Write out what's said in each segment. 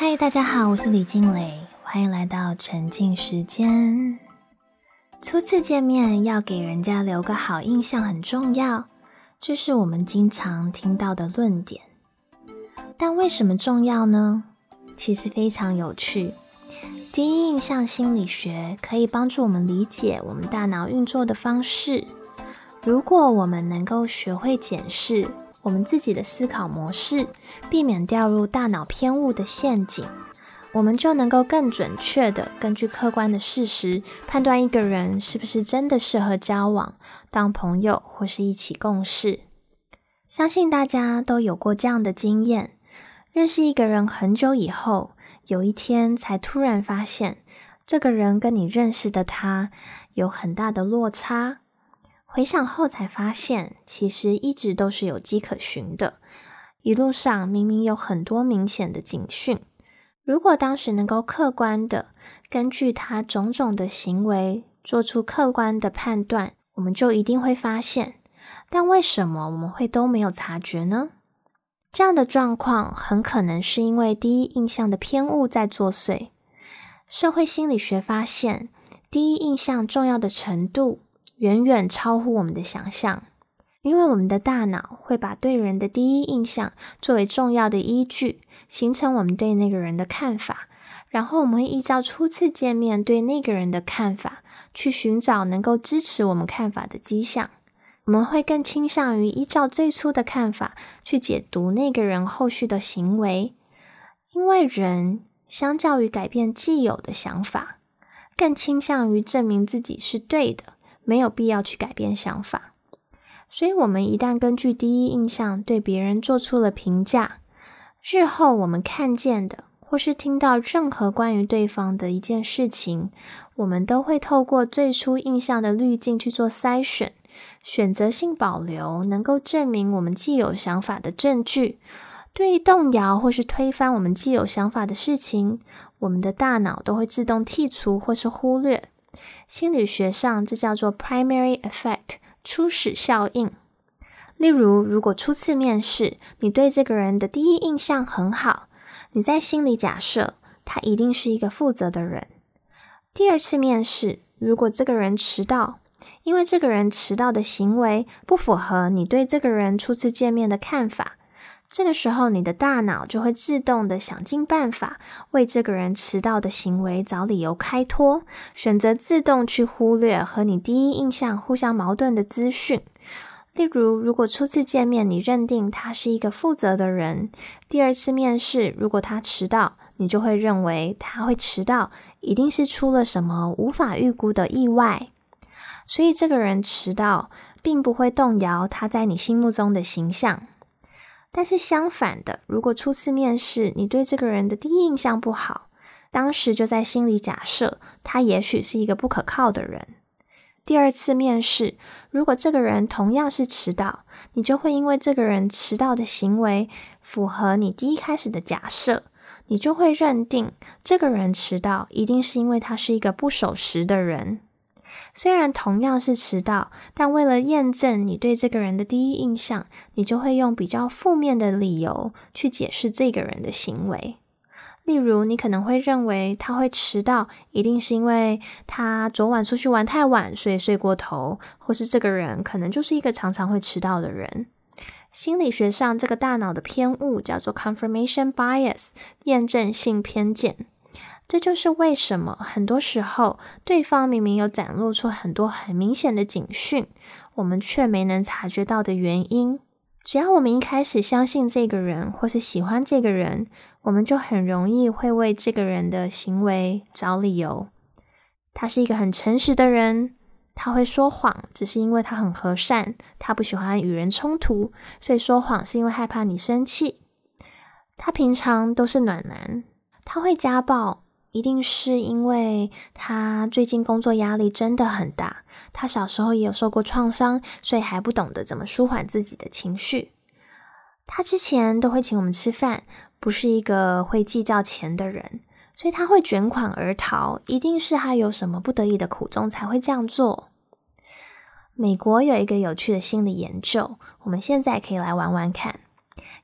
嗨，大家好，我是李静蕾，欢迎来到沉浸时间。初次见面要给人家留个好印象很重要，这是我们经常听到的论点。但为什么重要呢？其实非常有趣。第一印象心理学可以帮助我们理解我们大脑运作的方式。如果我们能够学会检视我们自己的思考模式，避免掉入大脑偏误的陷阱，我们就能够更准确的根据客观的事实判断一个人是不是真的适合交往、当朋友或是一起共事。相信大家都有过这样的经验：认识一个人很久以后，有一天才突然发现，这个人跟你认识的他有很大的落差。回想后才发现，其实一直都是有迹可循的。一路上明明有很多明显的警讯，如果当时能够客观的根据他种种的行为做出客观的判断，我们就一定会发现。但为什么我们会都没有察觉呢？这样的状况很可能是因为第一印象的偏误在作祟。社会心理学发现，第一印象重要的程度。远远超乎我们的想象，因为我们的大脑会把对人的第一印象作为重要的依据，形成我们对那个人的看法。然后我们会依照初次见面对那个人的看法，去寻找能够支持我们看法的迹象。我们会更倾向于依照最初的看法去解读那个人后续的行为，因为人相较于改变既有的想法，更倾向于证明自己是对的。没有必要去改变想法，所以，我们一旦根据第一印象对别人做出了评价，日后我们看见的或是听到任何关于对方的一件事情，我们都会透过最初印象的滤镜去做筛选，选择性保留能够证明我们既有想法的证据。对于动摇或是推翻我们既有想法的事情，我们的大脑都会自动剔除或是忽略。心理学上，这叫做 primary effect 初始效应。例如，如果初次面试，你对这个人的第一印象很好，你在心里假设他一定是一个负责的人。第二次面试，如果这个人迟到，因为这个人迟到的行为不符合你对这个人初次见面的看法。这个时候，你的大脑就会自动的想尽办法为这个人迟到的行为找理由开脱，选择自动去忽略和你第一印象互相矛盾的资讯。例如，如果初次见面你认定他是一个负责的人，第二次面试如果他迟到，你就会认为他会迟到一定是出了什么无法预估的意外。所以，这个人迟到并不会动摇他在你心目中的形象。但是相反的，如果初次面试你对这个人的第一印象不好，当时就在心里假设他也许是一个不可靠的人。第二次面试，如果这个人同样是迟到，你就会因为这个人迟到的行为符合你第一开始的假设，你就会认定这个人迟到一定是因为他是一个不守时的人。虽然同样是迟到，但为了验证你对这个人的第一印象，你就会用比较负面的理由去解释这个人的行为。例如，你可能会认为他会迟到，一定是因为他昨晚出去玩太晚，所以睡过头，或是这个人可能就是一个常常会迟到的人。心理学上，这个大脑的偏误叫做 confirmation bias，验证性偏见。这就是为什么很多时候对方明明有展露出很多很明显的警讯，我们却没能察觉到的原因。只要我们一开始相信这个人，或是喜欢这个人，我们就很容易会为这个人的行为找理由。他是一个很诚实的人，他会说谎，只是因为他很和善，他不喜欢与人冲突，所以说谎是因为害怕你生气。他平常都是暖男，他会家暴。一定是因为他最近工作压力真的很大，他小时候也有受过创伤，所以还不懂得怎么舒缓自己的情绪。他之前都会请我们吃饭，不是一个会计较钱的人，所以他会卷款而逃，一定是他有什么不得已的苦衷才会这样做。美国有一个有趣的心理研究，我们现在可以来玩玩看。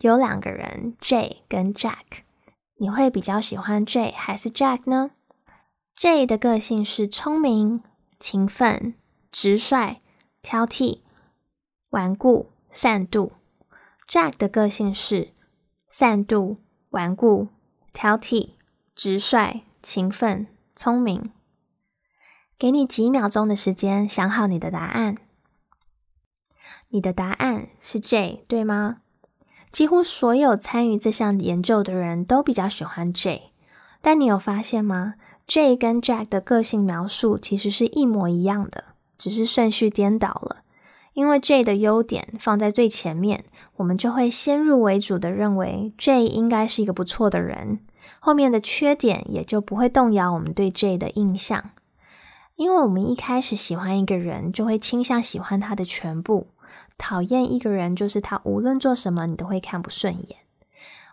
有两个人，J 跟 Jack。你会比较喜欢 J 还是 Jack 呢？J 的个性是聪明、勤奋、直率、挑剔、顽固、善妒；Jack 的个性是善妒、顽固、挑剔、直率、勤奋、聪明。给你几秒钟的时间想好你的答案。你的答案是 J，对吗？几乎所有参与这项研究的人都比较喜欢 J，但你有发现吗？J 跟 Jack 的个性描述其实是一模一样的，只是顺序颠倒了。因为 J 的优点放在最前面，我们就会先入为主的认为 J 应该是一个不错的人，后面的缺点也就不会动摇我们对 J 的印象。因为我们一开始喜欢一个人，就会倾向喜欢他的全部。讨厌一个人，就是他无论做什么，你都会看不顺眼。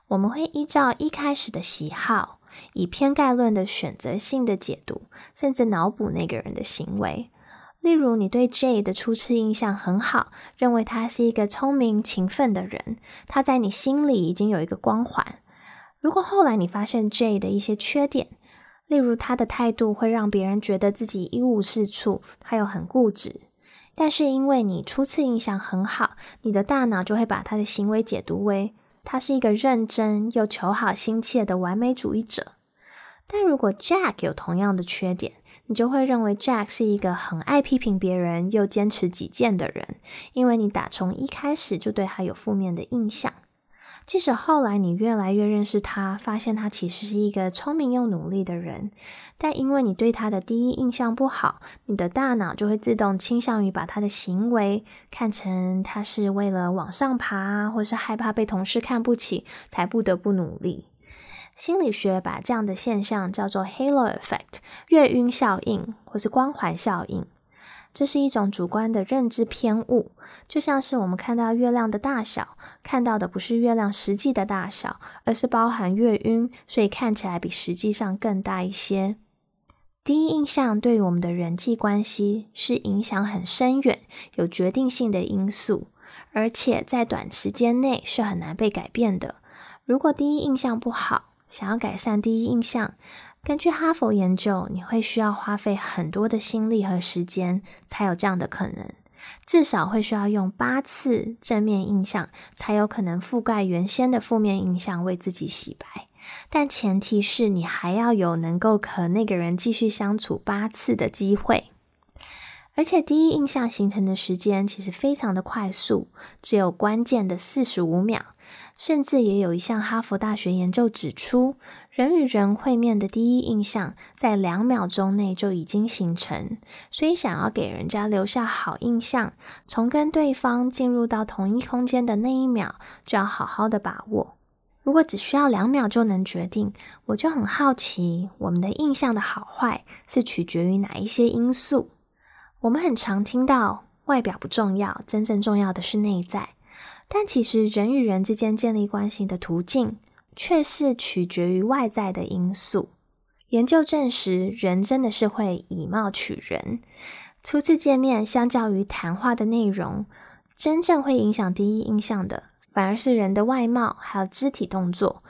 我们会依照一开始的喜好，以偏概论的选择性的解读，甚至脑补那个人的行为。例如，你对 J 的初次印象很好，认为他是一个聪明勤奋的人，他在你心里已经有一个光环。如果后来你发现 J 的一些缺点，例如他的态度会让别人觉得自己一无是处，他又很固执。但是因为你初次印象很好，你的大脑就会把他的行为解读为他是一个认真又求好心切的完美主义者。但如果 Jack 有同样的缺点，你就会认为 Jack 是一个很爱批评别人又坚持己见的人，因为你打从一开始就对他有负面的印象。即使后来你越来越认识他，发现他其实是一个聪明又努力的人，但因为你对他的第一印象不好，你的大脑就会自动倾向于把他的行为看成他是为了往上爬，或是害怕被同事看不起才不得不努力。心理学把这样的现象叫做 Halo Effect（ 月晕效应）或是光环效应。这是一种主观的认知偏误，就像是我们看到月亮的大小，看到的不是月亮实际的大小，而是包含月晕，所以看起来比实际上更大一些。第一印象对于我们的人际关系是影响很深远、有决定性的因素，而且在短时间内是很难被改变的。如果第一印象不好，想要改善第一印象，根据哈佛研究，你会需要花费很多的心力和时间，才有这样的可能。至少会需要用八次正面印象，才有可能覆盖原先的负面印象，为自己洗白。但前提是你还要有能够和那个人继续相处八次的机会。而且第一印象形成的时间其实非常的快速，只有关键的四十五秒。甚至也有一项哈佛大学研究指出。人与人会面的第一印象，在两秒钟内就已经形成，所以想要给人家留下好印象，从跟对方进入到同一空间的那一秒，就要好好的把握。如果只需要两秒就能决定，我就很好奇，我们的印象的好坏是取决于哪一些因素？我们很常听到外表不重要，真正重要的是内在，但其实人与人之间建立关系的途径。却是取决于外在的因素。研究证实，人真的是会以貌取人。初次见面，相较于谈话的内容，真正会影响第一印象的，反而是人的外貌还有肢体动作。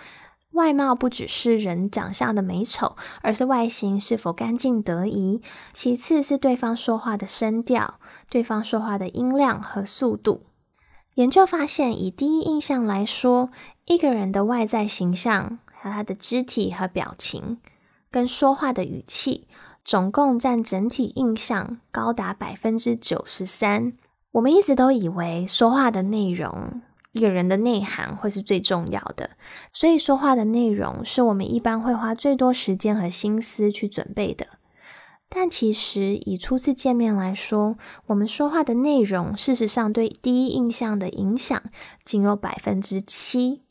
外貌不只是人长相的美丑，而是外形是否干净得宜。其次是对方说话的声调，对方说话的音量和速度。研究发现，以第一印象来说，一个人的外在形象，和他的肢体和表情，跟说话的语气，总共占整体印象高达百分之九十三。我们一直都以为说话的内容，一个人的内涵会是最重要的，所以说话的内容是我们一般会花最多时间和心思去准备的。但其实，以初次见面来说，我们说话的内容，事实上对第一印象的影响仅有百分之七。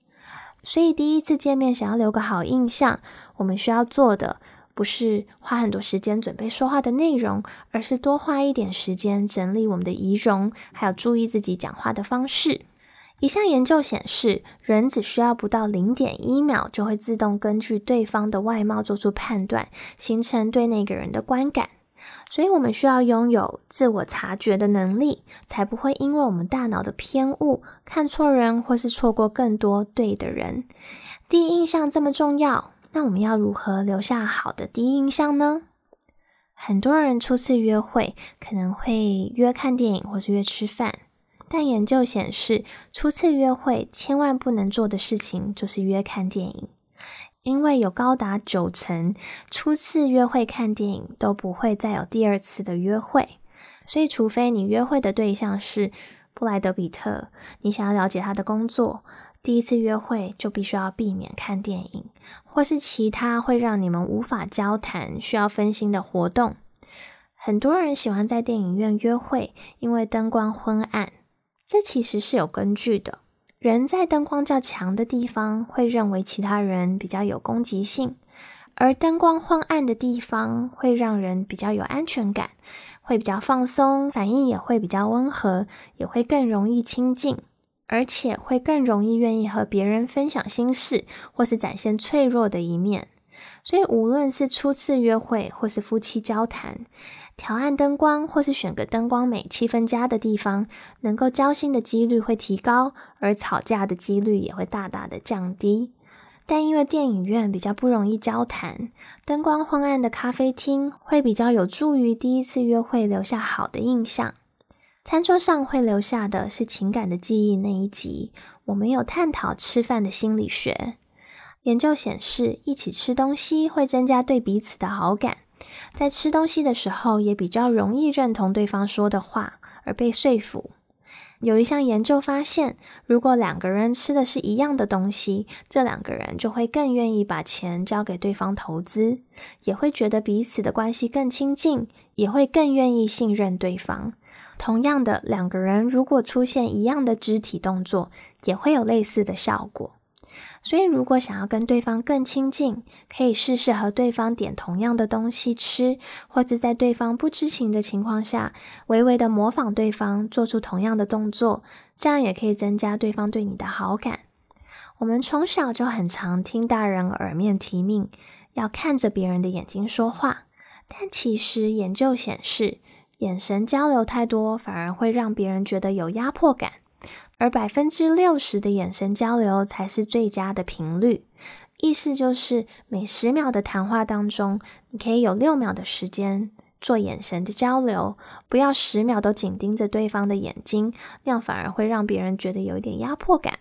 所以，第一次见面想要留个好印象，我们需要做的不是花很多时间准备说话的内容，而是多花一点时间整理我们的仪容，还有注意自己讲话的方式。一项研究显示，人只需要不到零点一秒，就会自动根据对方的外貌做出判断，形成对那个人的观感。所以我们需要拥有自我察觉的能力，才不会因为我们大脑的偏误看错人，或是错过更多对的人。第一印象这么重要，那我们要如何留下好的第一印象呢？很多人初次约会可能会约看电影或是约吃饭，但研究显示，初次约会千万不能做的事情就是约看电影。因为有高达九成初次约会看电影都不会再有第二次的约会，所以除非你约会的对象是布莱德比特，你想要了解他的工作，第一次约会就必须要避免看电影，或是其他会让你们无法交谈、需要分心的活动。很多人喜欢在电影院约会，因为灯光昏暗，这其实是有根据的。人在灯光较强的地方会认为其他人比较有攻击性，而灯光昏暗的地方会让人比较有安全感，会比较放松，反应也会比较温和，也会更容易亲近，而且会更容易愿意和别人分享心事，或是展现脆弱的一面。所以，无论是初次约会，或是夫妻交谈。调暗灯光，或是选个灯光美、气氛佳的地方，能够交心的几率会提高，而吵架的几率也会大大的降低。但因为电影院比较不容易交谈，灯光昏暗的咖啡厅会比较有助于第一次约会留下好的印象。餐桌上会留下的是情感的记忆。那一集我们有探讨吃饭的心理学研究显示，一起吃东西会增加对彼此的好感。在吃东西的时候，也比较容易认同对方说的话而被说服。有一项研究发现，如果两个人吃的是一样的东西，这两个人就会更愿意把钱交给对方投资，也会觉得彼此的关系更亲近，也会更愿意信任对方。同样的，两个人如果出现一样的肢体动作，也会有类似的效果。所以，如果想要跟对方更亲近，可以试试和对方点同样的东西吃，或者在对方不知情的情况下，微微的模仿对方做出同样的动作，这样也可以增加对方对你的好感。我们从小就很常听大人耳面提命，要看着别人的眼睛说话，但其实研究显示，眼神交流太多，反而会让别人觉得有压迫感。而百分之六十的眼神交流才是最佳的频率，意思就是每十秒的谈话当中，你可以有六秒的时间做眼神的交流，不要十秒都紧盯着对方的眼睛，那样反而会让别人觉得有一点压迫感。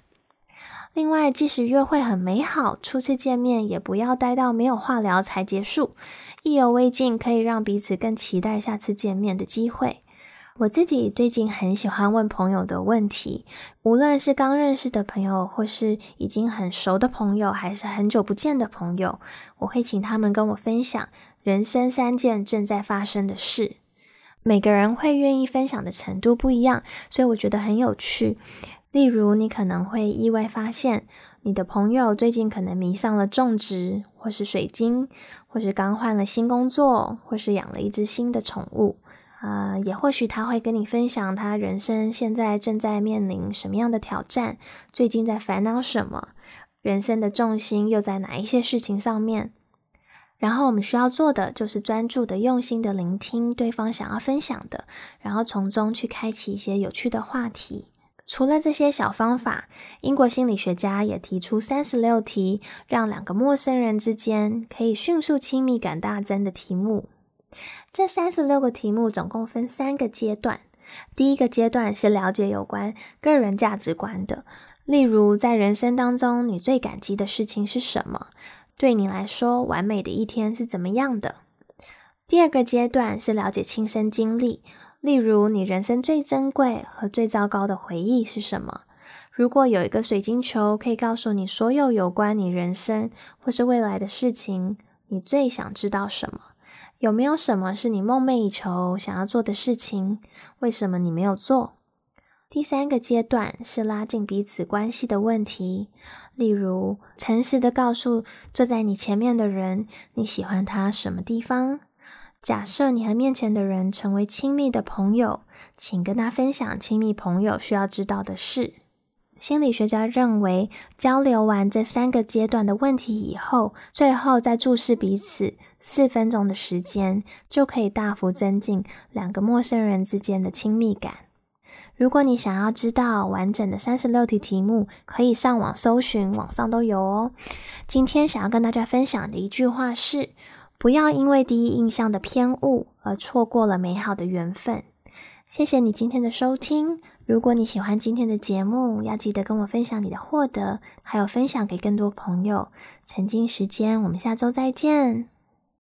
另外，即使约会很美好，初次见面也不要待到没有话聊才结束，意犹未尽可以让彼此更期待下次见面的机会。我自己最近很喜欢问朋友的问题，无论是刚认识的朋友，或是已经很熟的朋友，还是很久不见的朋友，我会请他们跟我分享人生三件正在发生的事。每个人会愿意分享的程度不一样，所以我觉得很有趣。例如，你可能会意外发现，你的朋友最近可能迷上了种植，或是水晶，或是刚换了新工作，或是养了一只新的宠物。啊，也或许他会跟你分享他人生现在正在面临什么样的挑战，最近在烦恼什么，人生的重心又在哪一些事情上面。然后我们需要做的就是专注的、用心的聆听对方想要分享的，然后从中去开启一些有趣的话题。除了这些小方法，英国心理学家也提出三十六题，让两个陌生人之间可以迅速亲密感大增的题目。这三十六个题目总共分三个阶段。第一个阶段是了解有关个人价值观的，例如在人生当中你最感激的事情是什么？对你来说，完美的一天是怎么样的？第二个阶段是了解亲身经历，例如你人生最珍贵和最糟糕的回忆是什么？如果有一个水晶球可以告诉你所有有关你人生或是未来的事情，你最想知道什么？有没有什么是你梦寐以求想要做的事情？为什么你没有做？第三个阶段是拉近彼此关系的问题，例如诚实的告诉坐在你前面的人你喜欢他什么地方。假设你和面前的人成为亲密的朋友，请跟他分享亲密朋友需要知道的事。心理学家认为，交流完这三个阶段的问题以后，最后再注视彼此四分钟的时间，就可以大幅增进两个陌生人之间的亲密感。如果你想要知道完整的三十六题题目，可以上网搜寻，网上都有哦。今天想要跟大家分享的一句话是：不要因为第一印象的偏误而错过了美好的缘分。谢谢你今天的收听。如果你喜欢今天的节目，要记得跟我分享你的获得，还有分享给更多朋友。曾经时间，我们下周再见。